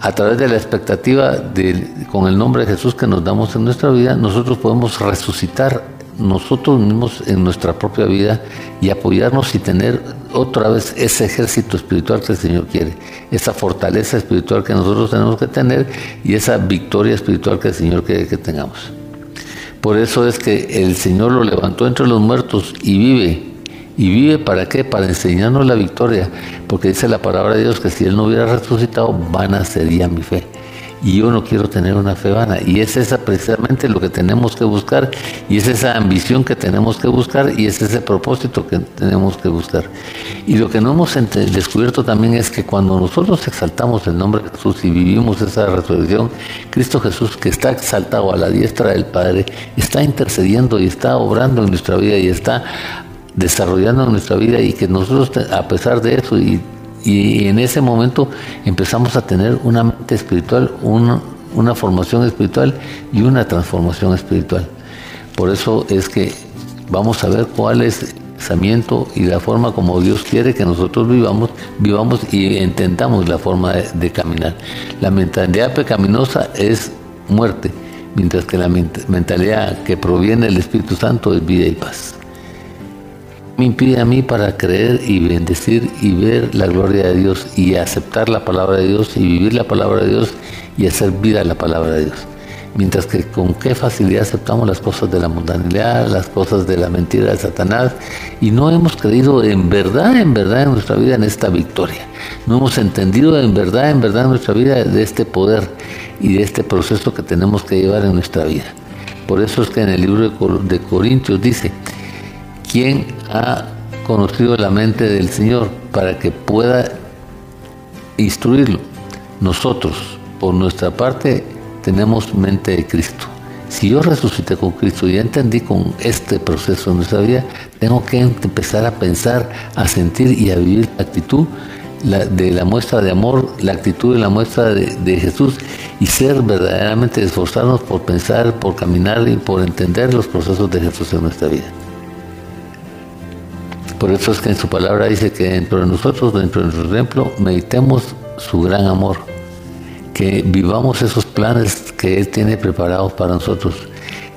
a través de la expectativa de, con el nombre de Jesús que nos damos en nuestra vida, nosotros podemos resucitar nosotros mismos en nuestra propia vida y apoyarnos y tener otra vez ese ejército espiritual que el Señor quiere, esa fortaleza espiritual que nosotros tenemos que tener y esa victoria espiritual que el Señor quiere que tengamos. Por eso es que el Señor lo levantó entre los muertos y vive ¿Y vive para qué? Para enseñarnos la victoria. Porque dice la palabra de Dios que si Él no hubiera resucitado, vana sería mi fe. Y yo no quiero tener una fe vana. Y es esa precisamente lo que tenemos que buscar. Y es esa ambición que tenemos que buscar. Y es ese propósito que tenemos que buscar. Y lo que no hemos descubierto también es que cuando nosotros exaltamos el nombre de Jesús y vivimos esa resurrección, Cristo Jesús que está exaltado a la diestra del Padre, está intercediendo y está obrando en nuestra vida y está desarrollando nuestra vida y que nosotros, a pesar de eso, y, en ese momento empezamos a tener una mente espiritual, una, formación espiritual y una transformación espiritual. Por eso es que vamos a ver cuál es y la forma como Dios quiere que nosotros vivamos, vivamos y entendamos la forma de, de caminar. La mentalidad pecaminosa es muerte, mientras que la mentalidad que proviene del Espíritu Santo es vida y paz me impide a mí para creer y bendecir y ver la gloria de Dios y aceptar la palabra de Dios y vivir la palabra de Dios y hacer vida la palabra de Dios. Mientras que con qué facilidad aceptamos las cosas de la mundanidad, las cosas de la mentira de Satanás y no hemos creído en verdad, en verdad en nuestra vida en esta victoria. No hemos entendido en verdad, en verdad en nuestra vida de este poder y de este proceso que tenemos que llevar en nuestra vida. Por eso es que en el libro de Corintios dice, ¿quién ha conocido la mente del Señor para que pueda instruirlo. Nosotros, por nuestra parte, tenemos mente de Cristo. Si yo resucité con Cristo y entendí con este proceso en nuestra vida, tengo que empezar a pensar, a sentir y a vivir la actitud de la muestra de amor, la actitud y la muestra de, de, Jesús y ser verdaderamente esforzarnos por pensar, por caminar y por entender los procesos de Jesús en nuestra vida. Por eso es que en su palabra dice que dentro de nosotros, dentro de nuestro templo, meditemos su gran amor, que vivamos esos planes que Él tiene preparados para nosotros,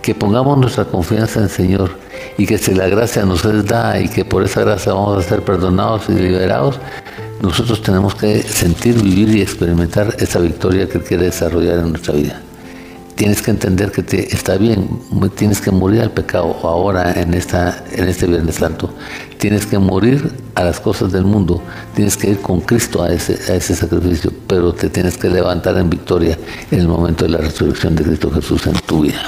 que pongamos nuestra confianza en el Señor y que si la gracia nos es dada y que por esa gracia vamos a ser perdonados y liberados, nosotros tenemos que sentir, vivir y experimentar esa victoria que Él quiere desarrollar en nuestra vida tienes que entender que te, está bien, tienes que morir al pecado ahora en, esta, en este Viernes Santo. Tienes que morir a las cosas del mundo, tienes que ir con Cristo a ese, a ese sacrificio, pero te tienes que levantar en victoria en el momento de la resurrección de Cristo Jesús en tu vida.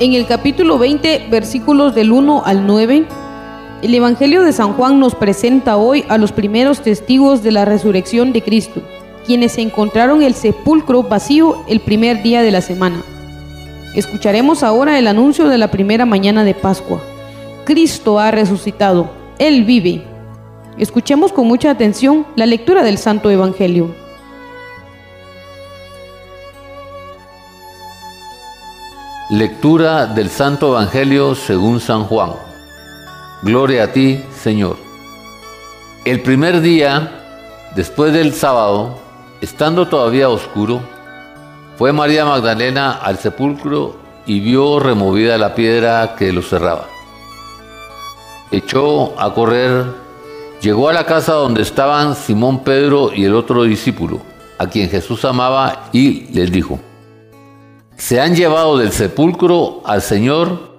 En el capítulo 20, versículos del 1 al 9, el Evangelio de San Juan nos presenta hoy a los primeros testigos de la resurrección de Cristo, quienes encontraron el sepulcro vacío el primer día de la semana. Escucharemos ahora el anuncio de la primera mañana de Pascua. Cristo ha resucitado, Él vive. Escuchemos con mucha atención la lectura del Santo Evangelio. Lectura del Santo Evangelio según San Juan. Gloria a ti, Señor. El primer día, después del sábado, estando todavía oscuro, fue María Magdalena al sepulcro y vio removida la piedra que lo cerraba. Echó a correr, llegó a la casa donde estaban Simón Pedro y el otro discípulo, a quien Jesús amaba, y les dijo, se han llevado del sepulcro al Señor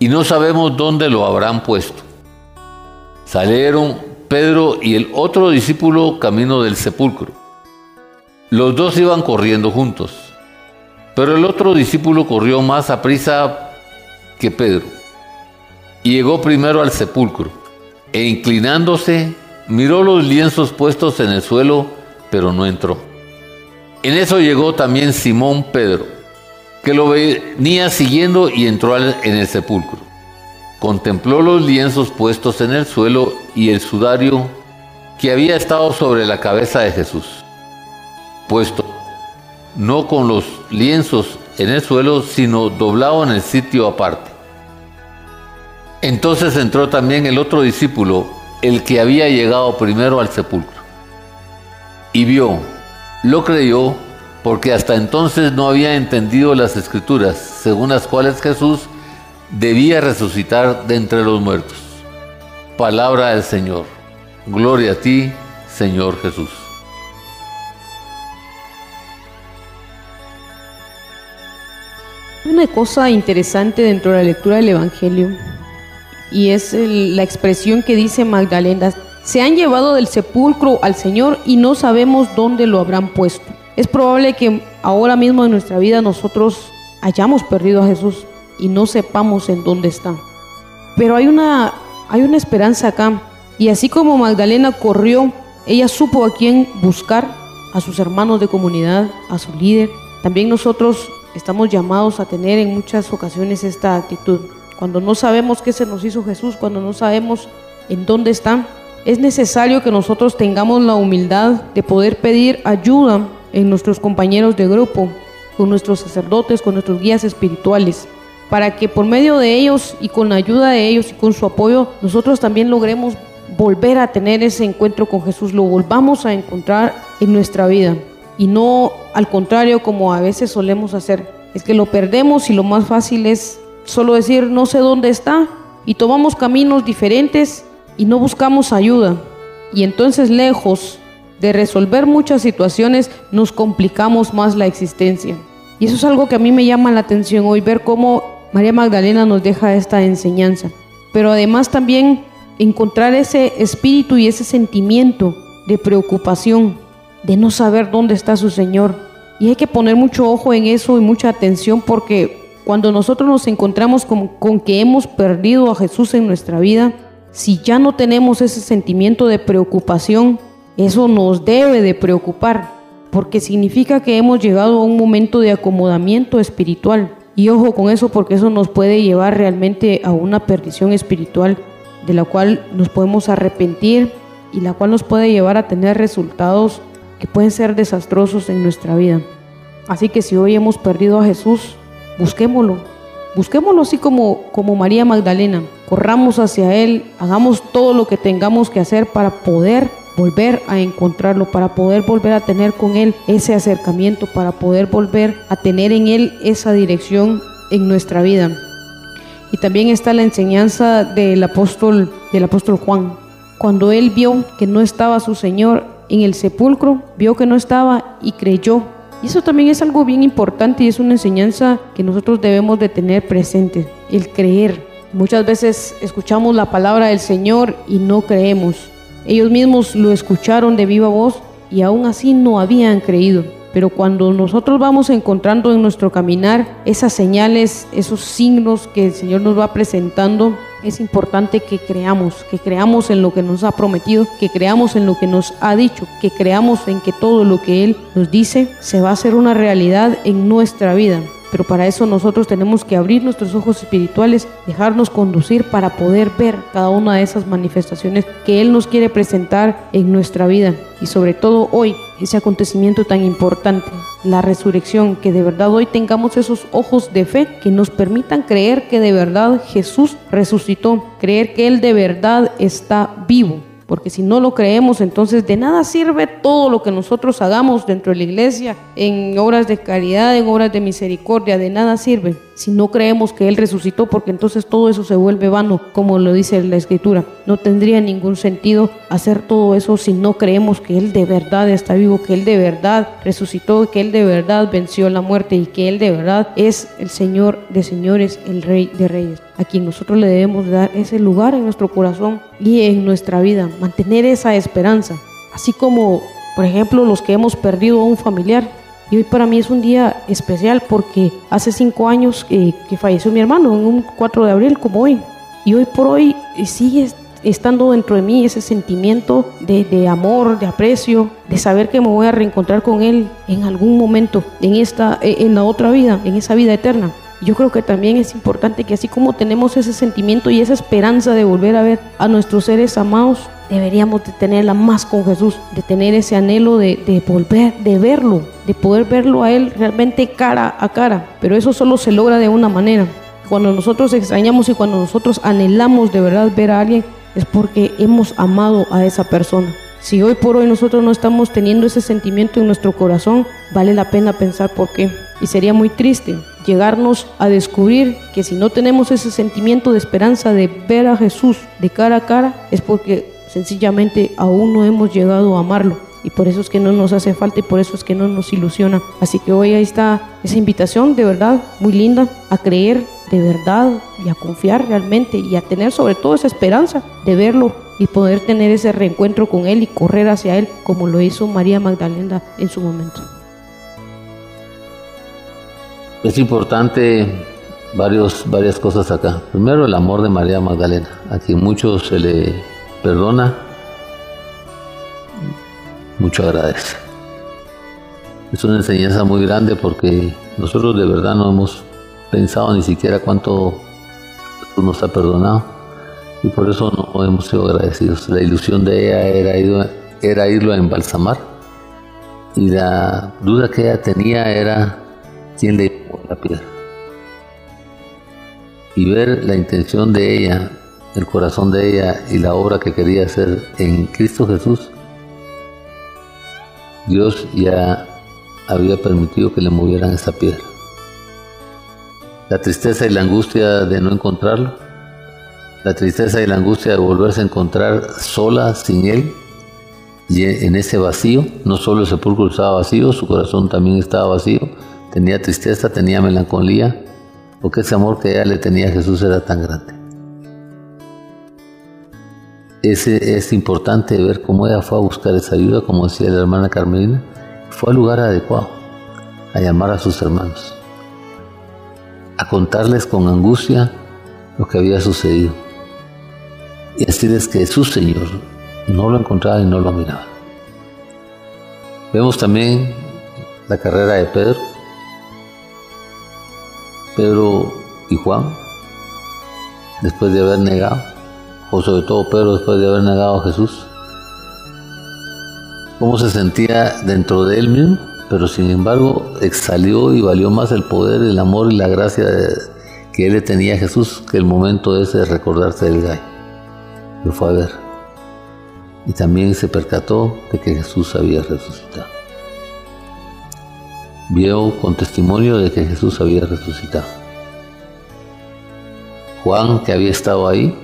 y no sabemos dónde lo habrán puesto. Salieron Pedro y el otro discípulo camino del sepulcro. Los dos iban corriendo juntos. Pero el otro discípulo corrió más a prisa que Pedro y llegó primero al sepulcro e inclinándose miró los lienzos puestos en el suelo, pero no entró. En eso llegó también Simón Pedro, que lo venía siguiendo y entró en el sepulcro. Contempló los lienzos puestos en el suelo y el sudario que había estado sobre la cabeza de Jesús, puesto no con los lienzos en el suelo, sino doblado en el sitio aparte. Entonces entró también el otro discípulo, el que había llegado primero al sepulcro, y vio, lo creyó, porque hasta entonces no había entendido las escrituras, según las cuales Jesús debía resucitar de entre los muertos. Palabra del Señor. Gloria a ti, Señor Jesús. Una cosa interesante dentro de la lectura del Evangelio y es la expresión que dice Magdalena, se han llevado del sepulcro al Señor y no sabemos dónde lo habrán puesto. Es probable que ahora mismo en nuestra vida nosotros hayamos perdido a Jesús y no sepamos en dónde está. Pero hay una, hay una esperanza acá. Y así como Magdalena corrió, ella supo a quién buscar, a sus hermanos de comunidad, a su líder. También nosotros estamos llamados a tener en muchas ocasiones esta actitud. Cuando no sabemos qué se nos hizo Jesús, cuando no sabemos en dónde está, es necesario que nosotros tengamos la humildad de poder pedir ayuda en nuestros compañeros de grupo, con nuestros sacerdotes, con nuestros guías espirituales, para que por medio de ellos y con la ayuda de ellos y con su apoyo, nosotros también logremos volver a tener ese encuentro con Jesús, lo volvamos a encontrar en nuestra vida y no al contrario como a veces solemos hacer. Es que lo perdemos y lo más fácil es solo decir no sé dónde está y tomamos caminos diferentes y no buscamos ayuda. Y entonces lejos de resolver muchas situaciones nos complicamos más la existencia. Y eso es algo que a mí me llama la atención hoy, ver cómo María Magdalena nos deja esta enseñanza. Pero además también encontrar ese espíritu y ese sentimiento de preocupación de no saber dónde está su Señor. Y hay que poner mucho ojo en eso y mucha atención porque cuando nosotros nos encontramos con, con, que hemos perdido a Jesús en nuestra vida, si ya no tenemos ese sentimiento de preocupación, eso nos debe de preocupar, porque significa que hemos llegado a un momento de acomodamiento espiritual. Y ojo con eso porque eso nos puede llevar realmente a una perdición espiritual de la cual nos podemos arrepentir y la cual nos puede llevar a tener resultados que pueden ser desastrosos en nuestra vida. Así que si hoy hemos perdido a Jesús, busquémoslo. Busquémoslo así como, como María Magdalena. Corramos hacia Él, hagamos todo lo que tengamos que hacer para poder volver a encontrarlo, para poder volver a tener con Él ese acercamiento, para poder volver a tener en Él esa dirección en nuestra vida. Y también está la enseñanza del apóstol, del apóstol Juan. Cuando él vio que no estaba su Señor, en el sepulcro, vio que no estaba y creyó. Y eso también es algo bien importante y es una enseñanza que nosotros debemos de tener presente, el creer. Muchas veces escuchamos la palabra del Señor y no creemos. Ellos mismos lo escucharon de viva voz y aún así no habían creído. Pero cuando nosotros vamos encontrando en nuestro caminar esas señales, esos signos que el Señor nos va presentando, es importante que creamos, que creamos en lo que nos ha prometido, que creamos en lo que nos ha dicho, que creamos en que todo lo que Él nos dice se va a hacer una realidad en nuestra vida. Pero para eso nosotros tenemos que abrir nuestros ojos espirituales, dejarnos conducir para poder ver cada una de esas manifestaciones que Él nos quiere presentar en nuestra vida. Y sobre todo hoy, ese acontecimiento tan importante, la resurrección, que de verdad hoy tengamos esos ojos de fe que nos permitan creer que de verdad Jesús resucitó, creer que Él de verdad está vivo porque si no lo creemos, entonces de nada sirve todo lo que nosotros hagamos dentro de la iglesia, en obras de caridad, en obras de misericordia, de nada sirve si no creemos que Él resucitó, porque entonces todo eso se vuelve vano, como lo dice la Escritura. No tendría ningún sentido hacer todo eso si no creemos que Él de verdad está vivo, que Él de verdad resucitó, que Él de verdad venció la muerte y que Él de verdad es el Señor de señores, el Rey de reyes, a quien nosotros le debemos dar ese lugar en nuestro corazón y en nuestra vida, mantener esa esperanza. Así como, por ejemplo, los que hemos perdido a un familiar, y hoy para mí es un día especial porque hace cinco años que, falleció mi hermano, en un 4 de abril como hoy. Y hoy por hoy eh, sigue estando dentro de mí ese sentimiento de, de, amor, de aprecio, de saber que me voy a reencontrar con él en algún momento, en, esta, eh, en la otra vida, en esa vida eterna. Yo creo que también es importante que así como tenemos ese sentimiento y esa esperanza de volver a ver a nuestros seres amados, deberíamos de tenerla más con Jesús, de tener ese anhelo de, de, volver, de verlo, de poder verlo a Él realmente cara a cara. Pero eso solo se logra de una manera. Cuando nosotros extrañamos y cuando nosotros anhelamos de verdad ver a alguien, es porque hemos amado a esa persona. Si hoy por hoy nosotros no estamos teniendo ese sentimiento en nuestro corazón, vale la pena pensar por qué. Y sería muy triste llegarnos a descubrir que si no tenemos ese sentimiento de esperanza de ver a Jesús de cara a cara, es porque sencillamente aún no hemos llegado a amarlo. Y por eso es que no nos hace falta y por eso es que no nos ilusiona. Así que hoy ahí está esa invitación de verdad muy linda a creer de verdad y a confiar realmente y a tener sobre todo esa esperanza de verlo y poder tener ese reencuentro con Él y correr hacia Él como lo hizo María Magdalena en su momento. Es importante varios, varias cosas acá. Primero el amor de María Magdalena, a quien mucho se le perdona, mucho agradece. Es una enseñanza muy grande porque nosotros de verdad no hemos pensado ni siquiera cuánto nos ha perdonado y por eso no hemos sido agradecidos. La ilusión de ella era, era irlo a embalsamar y la duda que ella tenía era quién le la piedra. Y ver la intención de ella, el corazón de ella y la obra que quería hacer en Cristo Jesús, Dios ya había permitido que le movieran esa piedra. La tristeza y la angustia de no encontrarlo, la tristeza y la angustia de volverse a encontrar sola, sin Él, y en ese vacío, no solo el sepulcro estaba vacío, su corazón también estaba vacío, tenía tristeza, tenía melancolía, porque ese amor que ella le tenía a Jesús era tan grande. Ese, es importante ver cómo ella fue a buscar esa ayuda, como decía la hermana Carmelina, fue al lugar adecuado, a llamar a sus hermanos, a contarles con angustia lo que había sucedido y decirles que su Señor no lo encontraba y no lo miraba. Vemos también la carrera de Pedro, Pedro y Juan, después de haber negado, o sobre todo Pedro después de haber negado a Jesús, cómo se sentía dentro de él mismo, pero sin embargo exhalió y valió más el poder, el amor y la gracia que él le tenía a Jesús que el momento ese de recordarse del gallo. Lo fue a ver. Y también se percató de que Jesús había resucitado vio con testimonio de que Jesús había resucitado. Juan, que había estado ahí,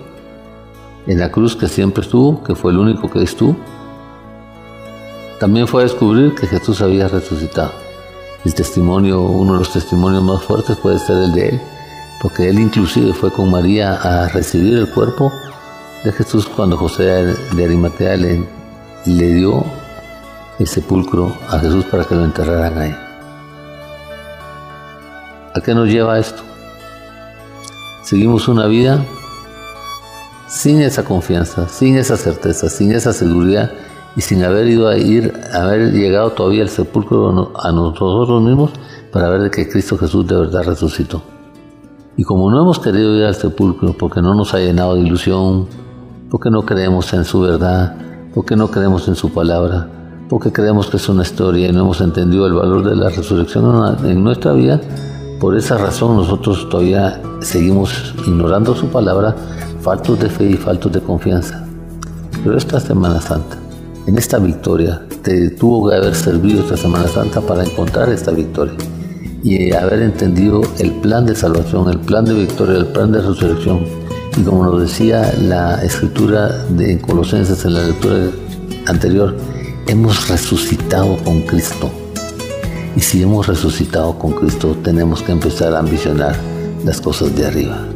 en la cruz que siempre estuvo, que fue el único que estuvo, también fue a descubrir que Jesús había resucitado. El testimonio, uno de los testimonios más fuertes puede ser el de él, porque él inclusive fue con María a recibir el cuerpo de Jesús cuando José de Arimatea le, le dio el sepulcro a Jesús para que lo enterraran ahí. ¿A qué nos lleva esto? Seguimos una vida sin esa confianza, sin esa certeza, sin esa seguridad y sin haber ido a ir, haber llegado todavía al sepulcro a nosotros mismos para ver que Cristo Jesús de verdad resucitó. Y como no hemos querido ir al sepulcro porque no nos ha llenado de ilusión, porque no creemos en su verdad, porque no creemos en su palabra, porque creemos que es una historia y no hemos entendido el valor de la resurrección en nuestra vida, por esa razón nosotros todavía seguimos ignorando su palabra, faltos de fe y faltos de confianza. Pero esta Semana Santa, en esta victoria, te tuvo que haber servido esta Semana Santa para encontrar esta victoria y haber entendido el plan de salvación, el plan de victoria, el plan de resurrección. Y como nos decía la escritura de Colosenses en la lectura anterior, hemos resucitado con Cristo. Y si hemos resucitado con Cristo, tenemos que empezar a ambicionar las cosas de arriba.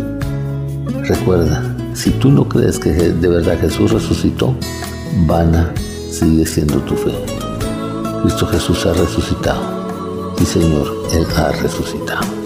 Recuerda, si tú no crees que de verdad Jesús resucitó, vana sigue siendo tu fe. Cristo Jesús ha resucitado. Sí, Señor, Él ha resucitado.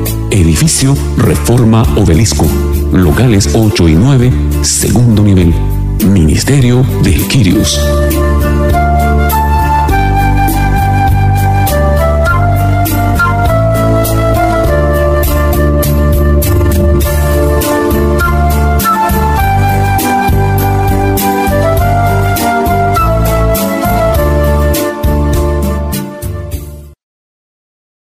edificio Reforma Obelisco, locales 8 y 9, segundo nivel, Ministerio de Quirios.